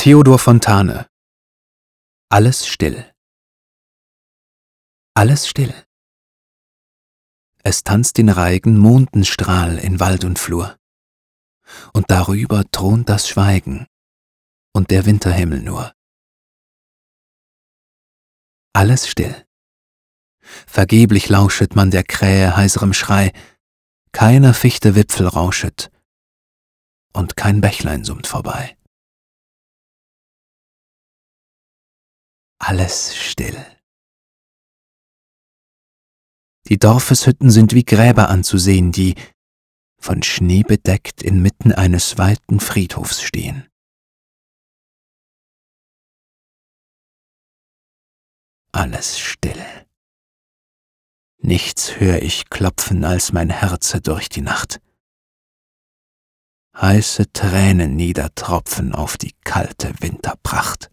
Theodor Fontane Alles still. Alles still. Es tanzt den Reigen Mondenstrahl in Wald und Flur. Und darüber thront das Schweigen und der Winterhimmel nur. Alles still. Vergeblich lauschet man der Krähe heiserem Schrei, keiner Fichte Wipfel rauschet und kein Bächlein summt vorbei. Alles still. Die Dorfeshütten sind wie Gräber anzusehen, die, von Schnee bedeckt, inmitten eines weiten Friedhofs stehen. Alles still. Nichts hör ich klopfen als mein Herze durch die Nacht. Heiße Tränen niedertropfen auf die kalte Winterpracht.